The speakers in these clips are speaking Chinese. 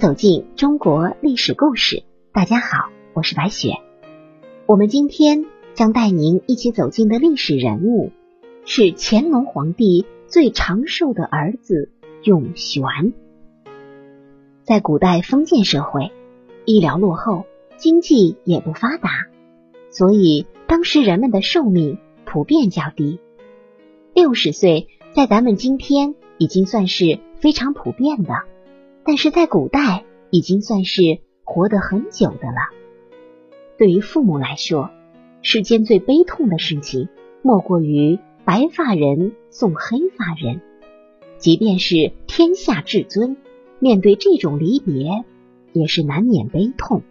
走进中国历史故事。大家好，我是白雪。我们今天将带您一起走进的历史人物是乾隆皇帝最长寿的儿子永璇。在古代封建社会，医疗落后，经济也不发达，所以当时人们的寿命普遍较低。六十岁在咱们今天已经算是非常普遍的，但是在古代已经算是活得很久的了。对于父母来说，世间最悲痛的事情莫过于白发人送黑发人，即便是天下至尊。面对这种离别，也是难免悲痛。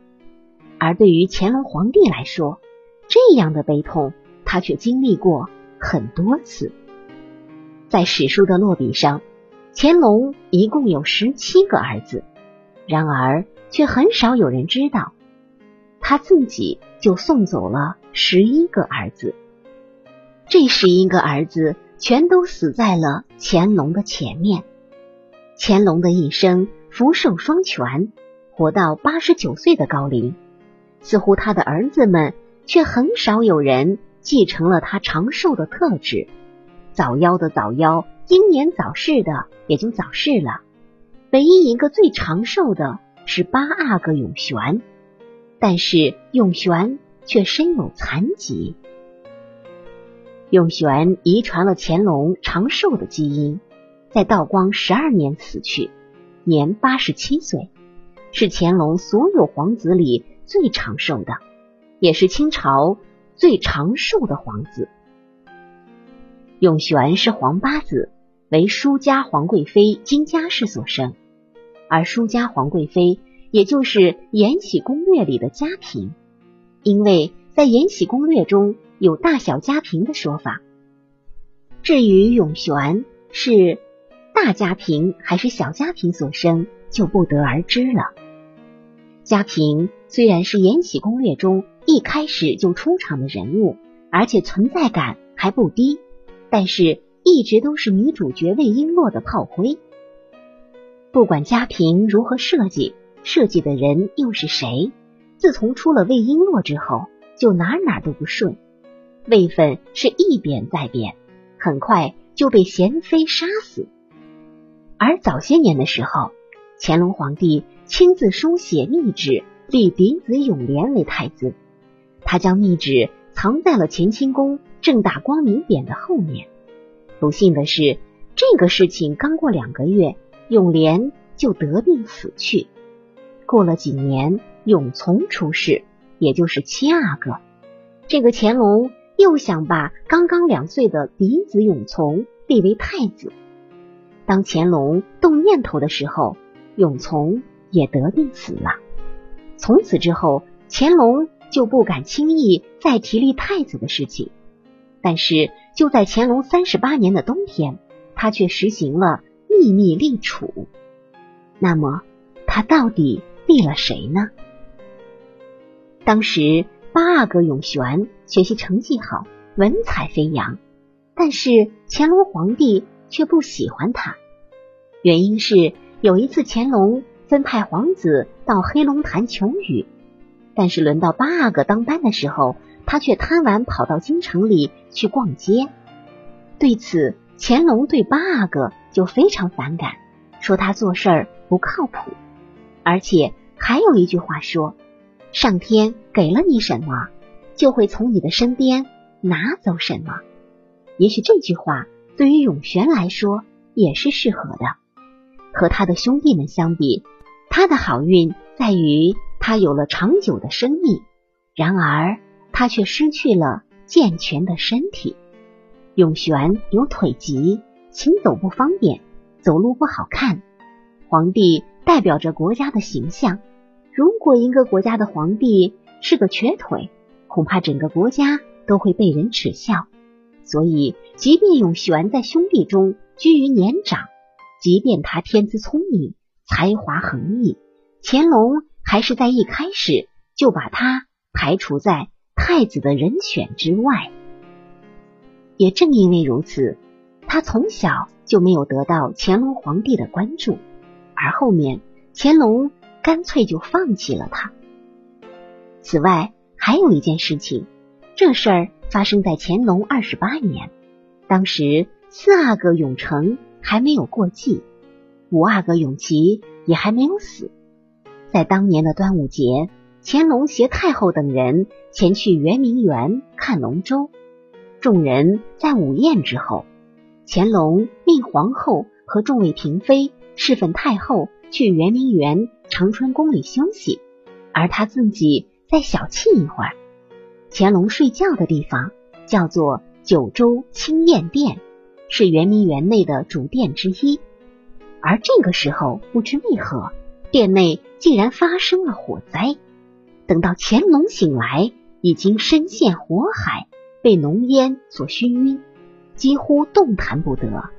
而对于乾隆皇帝来说，这样的悲痛他却经历过很多次。在史书的落笔上，乾隆一共有十七个儿子，然而却很少有人知道，他自己就送走了十一个儿子。这十一个儿子全都死在了乾隆的前面。乾隆的一生福寿双全，活到八十九岁的高龄，似乎他的儿子们却很少有人继承了他长寿的特质。早夭的早夭，英年早逝的也就早逝了。唯一一个最长寿的是八阿哥永璇，但是永璇却身有残疾。永璇遗传了乾隆长寿的基因。在道光十二年死去，年八十七岁，是乾隆所有皇子里最长寿的，也是清朝最长寿的皇子。永璇是皇八子，为舒家皇贵妃金家氏所生，而舒家皇贵妃也就是《延禧攻略》里的嘉嫔，因为在《延禧攻略》中有大小嘉嫔的说法。至于永璇是。大家庭还是小家庭所生，就不得而知了。嘉嫔虽然是《延禧攻略》中一开始就出场的人物，而且存在感还不低，但是一直都是女主角魏璎珞的炮灰。不管家嫔如何设计，设计的人又是谁？自从出了魏璎珞之后，就哪哪都不顺，位分是一贬再贬，很快就被贤妃杀死。而早些年的时候，乾隆皇帝亲自书写密旨，立嫡子永琏为太子。他将密旨藏在了乾清宫正大光明匾的后面。不幸的是，这个事情刚过两个月，永琏就得病死去。过了几年，永琮出世，也就是七阿哥。这个乾隆又想把刚刚两岁的嫡子永琮立为太子。当乾隆动念头的时候，永琮也得病死了。从此之后，乾隆就不敢轻易再提立太子的事情。但是就在乾隆三十八年的冬天，他却实行了秘密立储。那么，他到底立了谁呢？当时八阿哥永璇学习成绩好，文采飞扬，但是乾隆皇帝。却不喜欢他，原因是有一次乾隆分派皇子到黑龙潭求雨，但是轮到八阿哥当班的时候，他却贪玩跑到京城里去逛街。对此，乾隆对八阿哥就非常反感，说他做事儿不靠谱，而且还有一句话说：“上天给了你什么，就会从你的身边拿走什么。”也许这句话。对于永璇来说也是适合的。和他的兄弟们相比，他的好运在于他有了长久的生命，然而他却失去了健全的身体。永璇有腿疾，行走不方便，走路不好看。皇帝代表着国家的形象，如果一个国家的皇帝是个瘸腿，恐怕整个国家都会被人耻笑。所以，即便永璇在兄弟中居于年长，即便他天资聪颖、才华横溢，乾隆还是在一开始就把他排除在太子的人选之外。也正因为如此，他从小就没有得到乾隆皇帝的关注。而后面，乾隆干脆就放弃了他。此外，还有一件事情，这事儿发生在乾隆二十八年，当时四阿哥永成还没有过继，五阿哥永琪也还没有死。在当年的端午节，乾隆携太后等人前去圆明园看龙舟，众人在午宴之后，乾隆命皇后和众位嫔妃侍奉太后去圆明园长春宫里休息，而他自己。再小憩一会儿，乾隆睡觉的地方叫做九州清晏殿，是圆明园内的主殿之一。而这个时候，不知为何，殿内竟然发生了火灾。等到乾隆醒来，已经身陷火海，被浓烟所熏晕，几乎动弹不得。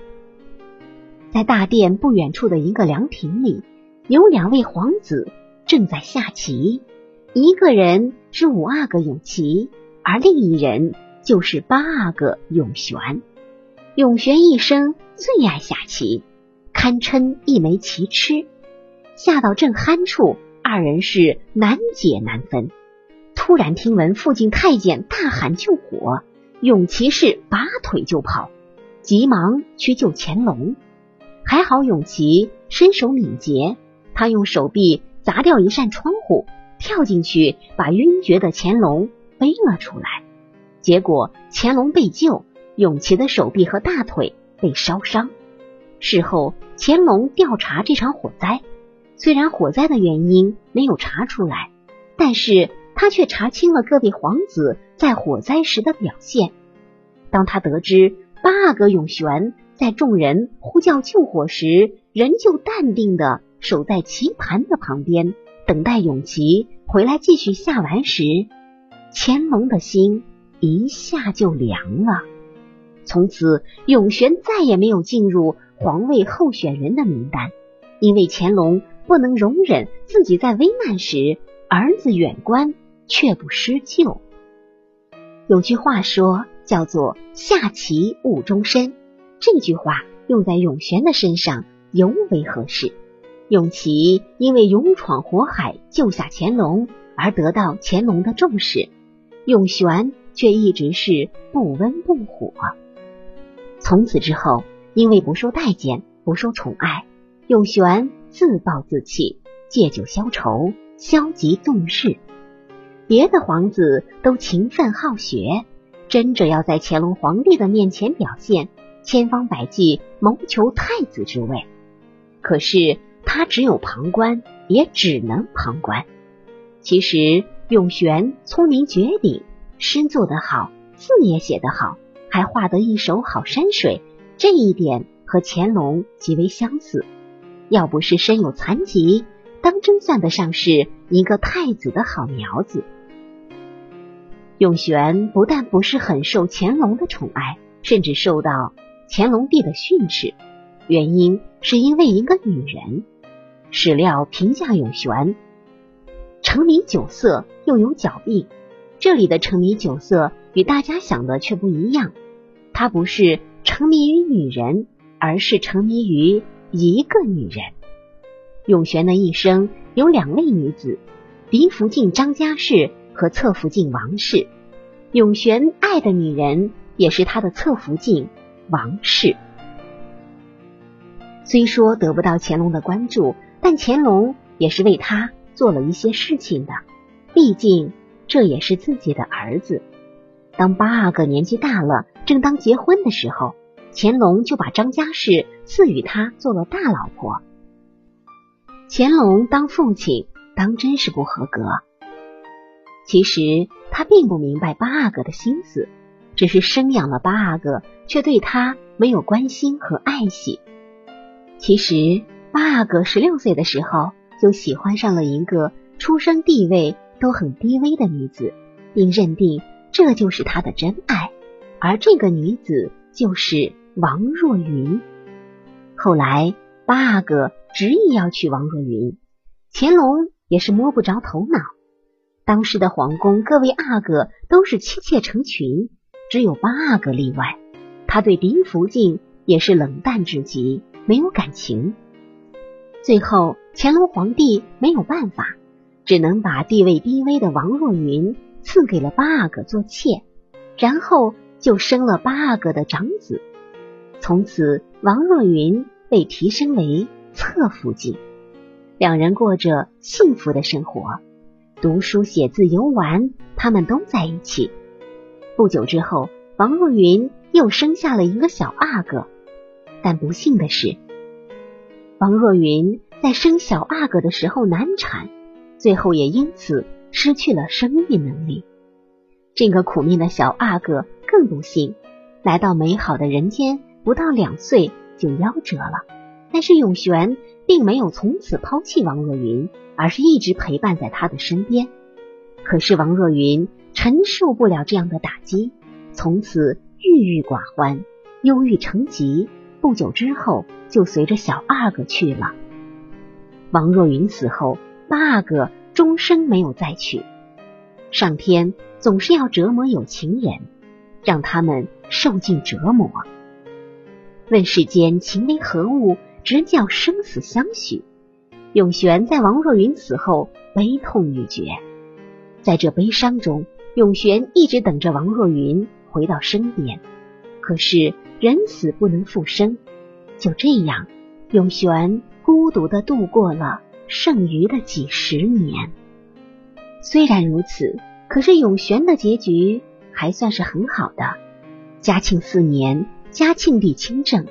在大殿不远处的一个凉亭里，有两位皇子正在下棋。一个人是五阿哥永琪，而另一人就是八阿哥永璇。永璇一生最爱下棋，堪称一枚棋痴。下到正酣处，二人是难解难分。突然听闻附近太监大喊救火，永琪是拔腿就跑，急忙去救乾隆。还好永琪身手敏捷，他用手臂砸掉一扇窗户。跳进去，把晕厥的乾隆背了出来。结果乾隆被救，永琪的手臂和大腿被烧伤。事后乾隆调查这场火灾，虽然火灾的原因没有查出来，但是他却查清了各位皇子在火灾时的表现。当他得知八阿哥永璇在众人呼叫救火时，仍旧淡定的守在棋盘的旁边。等待永琪回来继续下完时，乾隆的心一下就凉了。从此，永璇再也没有进入皇位候选人的名单，因为乾隆不能容忍自己在危难时儿子远观却不施救。有句话说，叫做“下棋误终身”，这句话用在永璇的身上尤为合适。永琪因为勇闯火海救下乾隆而得到乾隆的重视，永璇却一直是不温不火。从此之后，因为不受待见、不受宠爱，永璇自暴自弃，借酒消愁，消极纵事。别的皇子都勤奋好学，争着要在乾隆皇帝的面前表现，千方百计谋求太子之位。可是。他只有旁观，也只能旁观。其实永璇聪明绝顶，诗做得好，字也写得好，还画得一手好山水，这一点和乾隆极为相似。要不是身有残疾，当真算得上是一个太子的好苗子。永璇不但不是很受乾隆的宠爱，甚至受到乾隆帝的训斥，原因是因为一个女人。史料评价永璇沉迷酒色，又有脚病。这里的沉迷酒色与大家想的却不一样，他不是沉迷于女人，而是沉迷于一个女人。永璇的一生有两位女子，嫡福晋张家氏和侧福晋王氏。永璇爱的女人也是他的侧福晋王氏。虽说得不到乾隆的关注。但乾隆也是为他做了一些事情的，毕竟这也是自己的儿子。当八阿哥年纪大了，正当结婚的时候，乾隆就把张家氏赐予他做了大老婆。乾隆当父亲当真是不合格。其实他并不明白八阿哥的心思，只是生养了八阿哥，却对他没有关心和爱惜。其实。八阿哥十六岁的时候，就喜欢上了一个出生地位都很低微的女子，并认定这就是他的真爱。而这个女子就是王若云。后来，八阿哥执意要娶王若云，乾隆也是摸不着头脑。当时的皇宫各位阿哥都是妻妾成群，只有八阿哥例外。他对林福晋也是冷淡至极，没有感情。最后，乾隆皇帝没有办法，只能把地位低微的王若云赐给了八阿哥做妾，然后就生了八阿哥的长子。从此，王若云被提升为侧福晋，两人过着幸福的生活，读书、写字、游玩，他们都在一起。不久之后，王若云又生下了一个小阿哥，但不幸的是，王若云在生小阿哥的时候难产，最后也因此失去了生育能力。这个苦命的小阿哥更不幸，来到美好的人间。不到两岁就夭折了，但是永璇并没有从此抛弃王若云，而是一直陪伴在他的身边。可是王若云承受不了这样的打击，从此郁郁寡欢，忧郁成疾。不久之后，就随着小阿哥去了。王若云死后，八阿哥终生没有再娶。上天总是要折磨有情人，让他们受尽折磨。问世间情为何物，直叫生死相许。永璇在王若云死后悲痛欲绝，在这悲伤中，永璇一直等着王若云回到身边。可是人死不能复生，就这样，永璇孤独的度过了剩余的几十年。虽然如此，可是永璇的结局还算是很好的。嘉庆四年。嘉庆帝亲政，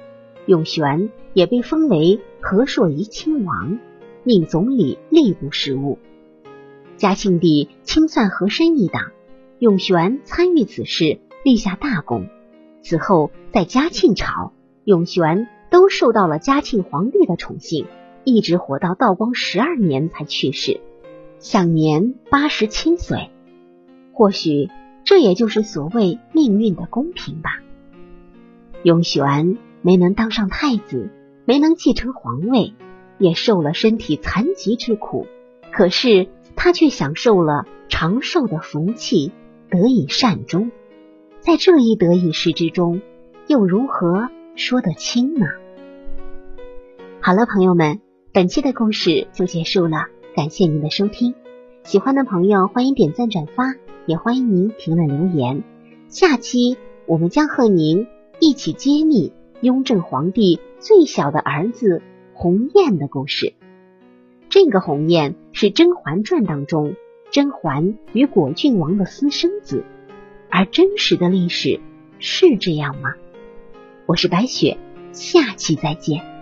永璇也被封为和硕仪亲王，命总理吏部事务。嘉庆帝清算和珅一党，永璇参与此事，立下大功。此后，在嘉庆朝，永璇都受到了嘉庆皇帝的宠幸，一直活到道光十二年才去世，享年八十七岁。或许这也就是所谓命运的公平吧。永璇没能当上太子，没能继承皇位，也受了身体残疾之苦。可是他却享受了长寿的福气，得以善终。在这一得一失之中，又如何说得清呢？好了，朋友们，本期的故事就结束了，感谢您的收听。喜欢的朋友欢迎点赞转发，也欢迎您评论留言。下期我们将和您。一起揭秘雍正皇帝最小的儿子鸿雁的故事。这个鸿雁是《甄嬛传》当中甄嬛与果郡王的私生子，而真实的历史是这样吗？我是白雪，下期再见。